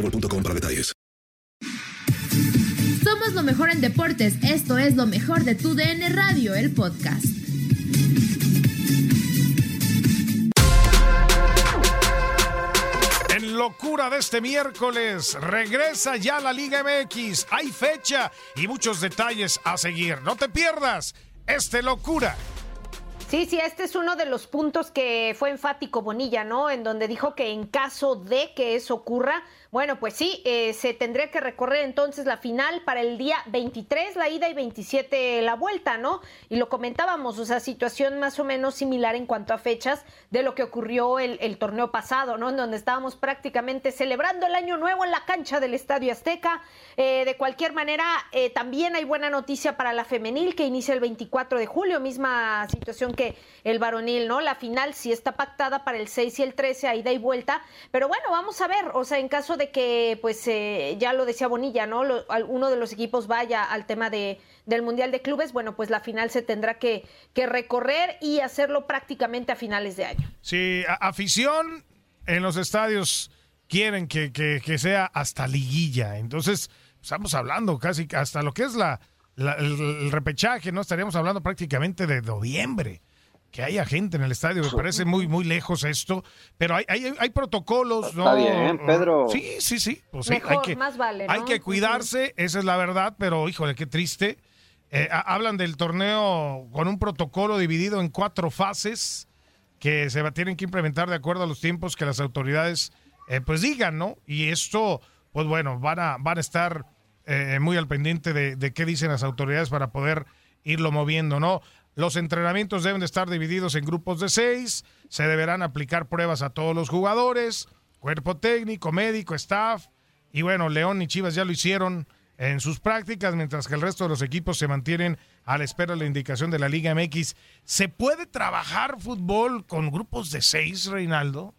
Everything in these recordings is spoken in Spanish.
boostmobile.com para detalles. Somos lo mejor en deportes. Esto es lo mejor de tu DN Radio, el podcast. En locura de este miércoles, regresa ya la Liga MX. Hay fecha y muchos detalles a seguir. No te pierdas. Este locura. Sí, sí, este es uno de los puntos que fue enfático Bonilla, ¿no? En donde dijo que en caso de que eso ocurra, bueno, pues sí, eh, se tendría que recorrer entonces la final para el día 23, la ida y 27 la vuelta, ¿no? Y lo comentábamos, o sea, situación más o menos similar en cuanto a fechas de lo que ocurrió el, el torneo pasado, ¿no? En donde estábamos prácticamente celebrando el año nuevo en la cancha del Estadio Azteca. Eh, de cualquier manera, eh, también hay buena noticia para la femenil que inicia el 24 de julio, misma situación que el varonil, ¿no? La final sí está pactada para el 6 y el 13, a ida y vuelta, pero bueno, vamos a ver, o sea, en caso de que, pues eh, ya lo decía Bonilla, ¿no? Lo, uno de los equipos vaya al tema de, del Mundial de Clubes, bueno, pues la final se tendrá que, que recorrer y hacerlo prácticamente a finales de año. Sí, afición en los estadios quieren que, que, sea hasta liguilla, entonces estamos hablando casi hasta lo que es la, el repechaje, ¿no? Estaríamos hablando prácticamente de noviembre que haya gente en el estadio. Me parece muy, muy lejos esto, pero hay, hay, hay protocolos, ¿no? Está bien, Pedro. Sí, sí, sí. Pues hay que, más vale, Hay que cuidarse, esa es la verdad, pero híjole, qué triste. Eh, hablan del torneo con un protocolo dividido en cuatro fases que se tienen que implementar de acuerdo a los tiempos que las autoridades eh, pues digan, ¿no? Y esto, pues bueno, van a, van a estar eh, muy al pendiente de, de qué dicen las autoridades para poder irlo moviendo, ¿no? Los entrenamientos deben de estar divididos en grupos de seis, se deberán aplicar pruebas a todos los jugadores, cuerpo técnico, médico, staff, y bueno, León y Chivas ya lo hicieron en sus prácticas, mientras que el resto de los equipos se mantienen a la espera de la indicación de la Liga MX. ¿Se puede trabajar fútbol con grupos de seis, Reinaldo?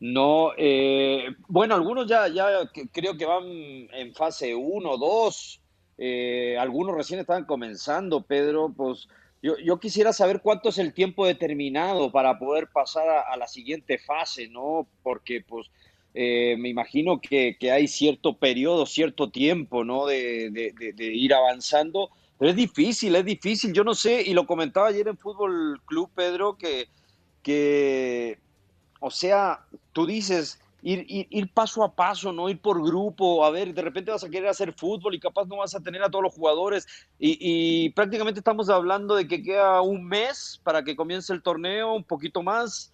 No, eh, bueno, algunos ya, ya creo que van en fase 1, 2, eh, algunos recién estaban comenzando, Pedro, pues yo, quisiera saber cuánto es el tiempo determinado para poder pasar a, la siguiente fase, ¿no? Porque pues eh, me imagino que, hay cierto periodo, cierto tiempo, ¿no? De, de, ir avanzando, pero es difícil, es difícil, yo no sé, y lo comentaba ayer en Fútbol Club, Pedro, que, que o sea, tú dices, Ir, ir, paso a paso, no ir por grupo, a ver, de repente vas a querer hacer fútbol y capaz no vas a tener a todos los jugadores. Y, prácticamente estamos hablando de que queda un mes para que comience el torneo, un poquito más,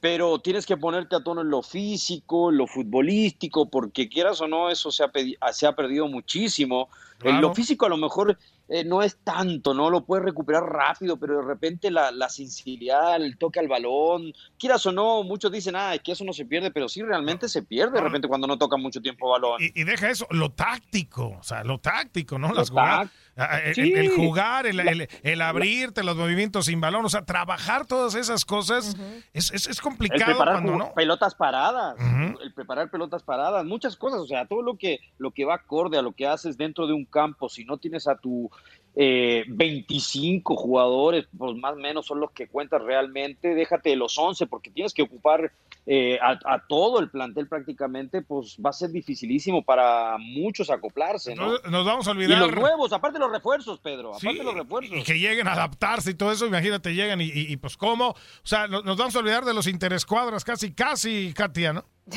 pero tienes que ponerte a tono en lo físico, en lo futbolístico, porque quieras o no, eso se ha, se ha perdido muchísimo. En lo físico a lo mejor eh, no es tanto, ¿no? Lo puedes recuperar rápido, pero de repente la, la sensibilidad, el toque al balón, quieras o no, muchos dicen, ah, es que eso no se pierde, pero sí realmente se pierde de repente cuando no toca mucho tiempo balón. Y, deja eso, lo táctico, o sea, lo táctico, ¿no? Las jugadas, ah, el, jugar, el, el, abrirte, los movimientos sin balón, o sea, trabajar todas esas cosas es, es, complicado cuando no. Pelotas paradas, el preparar pelotas paradas, muchas cosas, o sea, todo lo que, lo que va acorde a lo que haces dentro de un campo, si no tienes a tu eh, 25 jugadores, pues más o menos son los que cuentas realmente, déjate de los 11 porque tienes que ocupar eh, a, todo el plantel prácticamente, pues va a ser dificilísimo para muchos acoplarse, ¿no? Nos, vamos a olvidar. Y los nuevos, aparte de los refuerzos, Pedro, aparte de los refuerzos. Y que lleguen a adaptarse y todo eso, imagínate, llegan y, pues cómo, o sea, nos, vamos a olvidar de los interescuadras casi, casi, Katia, ¿no?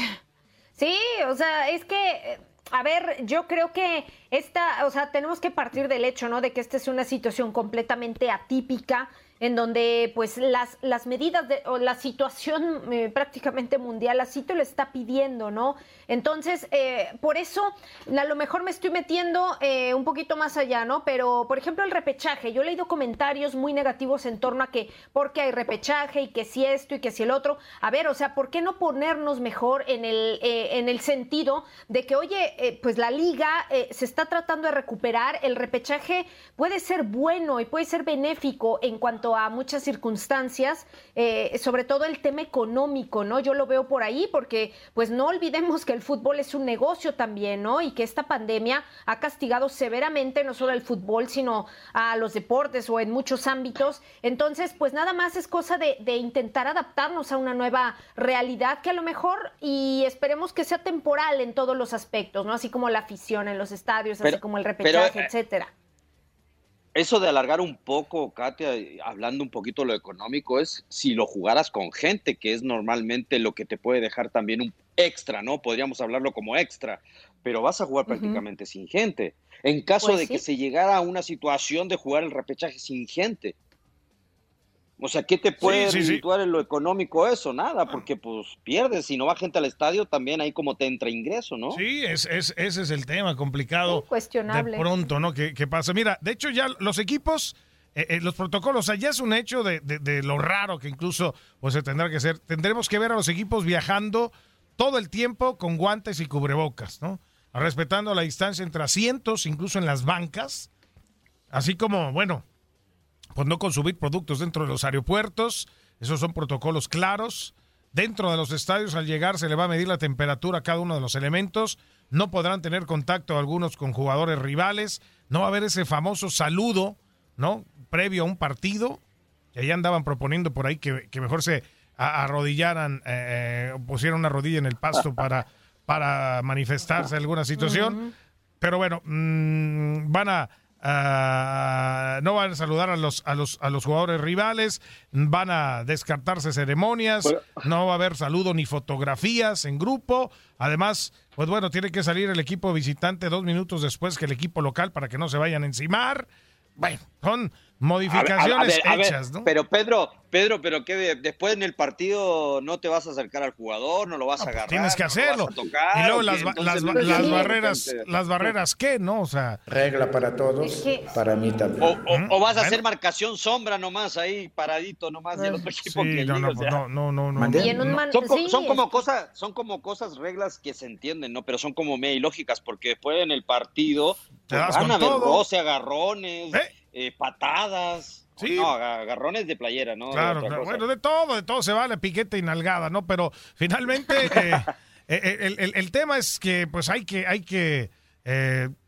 Sí, o sea, es que eh, a ver, yo creo que esta, o sea, tenemos que partir del hecho, ¿no? De que esta es una situación completamente atípica en donde pues las, las medidas de, o la situación eh, prácticamente mundial así te lo está pidiendo, ¿no? Entonces, eh, por eso a lo mejor me estoy metiendo eh, un poquito más allá, ¿no? Pero, por ejemplo, el repechaje, yo he leído comentarios muy negativos en torno a que por qué hay repechaje y que si esto y que si el otro. A ver, o sea, ¿por qué no ponernos mejor en el, en el sentido de que, oye, pues la liga se está tratando de recuperar, el repechaje puede ser bueno y puede ser benéfico en cuanto a muchas circunstancias, eh, sobre todo el tema económico, ¿no? Yo lo veo por ahí porque pues no olvidemos que el fútbol es un negocio también, ¿no? Y que esta pandemia ha castigado severamente no solo al fútbol, sino a los deportes o en muchos ámbitos. Entonces, pues nada más es cosa de, intentar adaptarnos a una nueva realidad que a lo mejor y esperemos que sea temporal en todos los aspectos, ¿no? Así como la afición en los estadios, así como el repechaje, eh, etcétera eso de alargar un poco, Katia, hablando un poquito de lo económico, es si lo jugaras con gente, que es normalmente lo que te puede dejar también un extra, ¿no? Podríamos hablarlo como extra, pero vas a jugar prácticamente sin gente. En caso pues de que se llegara a una situación de jugar el repechaje sin gente, o sea, ¿qué te puede sí, en lo económico eso? Nada, porque pues pierdes. Si no va gente al estadio, también ahí como te entra ingreso, ¿no? Sí, es, es, ese es el tema complicado. cuestionable. De pronto, ¿no? ¿Qué, pasa? Mira, de hecho ya los equipos, eh, eh, los protocolos, o sea, ya es un hecho de, de, lo raro que incluso pues se tendrá que ser. Tendremos que ver a los equipos viajando todo el tiempo con guantes y cubrebocas, ¿no? Respetando la distancia entre asientos, incluso en las bancas. Así como, bueno, pues no consumir productos dentro de los aeropuertos, esos son protocolos claros. Dentro de los estadios, al llegar, se le va a medir la temperatura a cada uno de los elementos. No podrán tener contacto algunos con jugadores rivales. No va a haber ese famoso saludo, ¿no? Previo a un partido. Y ahí andaban proponiendo por ahí que, mejor se arrodillaran, eh, eh, pusieran una rodilla en el pasto para, para manifestarse alguna situación. Pero bueno, mm, van a Ah, no van a saludar a los, a, los, a los jugadores rivales, van a descartarse ceremonias, no va a haber saludo ni fotografías en grupo. Además, pues bueno, tiene que salir el equipo visitante dos minutos después que el equipo local para que no se vayan a encimar. Bueno, son modificaciones hechas, ¿no? Pero Pedro, Pedro, pero que después en el partido no te vas a acercar al jugador, no lo vas a pues agarrar. tienes que hacerlo. y luego las, barreras, las barreras, ¿qué? ¿No? O sea. Regla para todos, para mí también. O, vas a hacer marcación sombra nomás ahí, paradito nomás del otro equipo que no, no, no, no, Son, como cosas, son como cosas, reglas que se entienden, ¿no? Pero son como medio ilógicas, porque después en el partido pues, van a haber roce, agarrones. ¿Eh? Eh, patadas. Sí. No, agarrones de playera, ¿no? Claro, bueno, de todo, de todo se vale, piquete y nalgada, ¿no? Pero finalmente eh, eh, el, tema es que pues hay que, hay que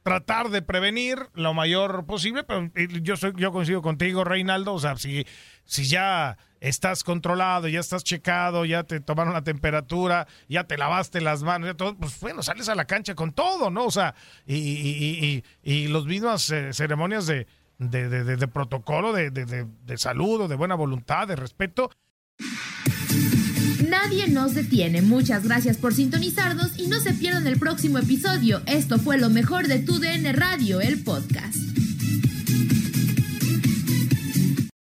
tratar de prevenir lo mayor posible, pero yo, soy, yo coincido contigo, Reinaldo, o sea, si, si ya estás controlado, ya estás checado, ya te tomaron la temperatura, ya te lavaste las manos, ya todo, pues bueno, sales a la cancha con todo, ¿no? O sea, y, y, y, y los mismas ceremonias de de, de, protocolo, de, de saludo, de buena voluntad, de respeto. Nadie nos detiene. Muchas gracias por sintonizarnos y no se pierdan el próximo episodio. Esto fue lo mejor de Tu DN Radio, el podcast.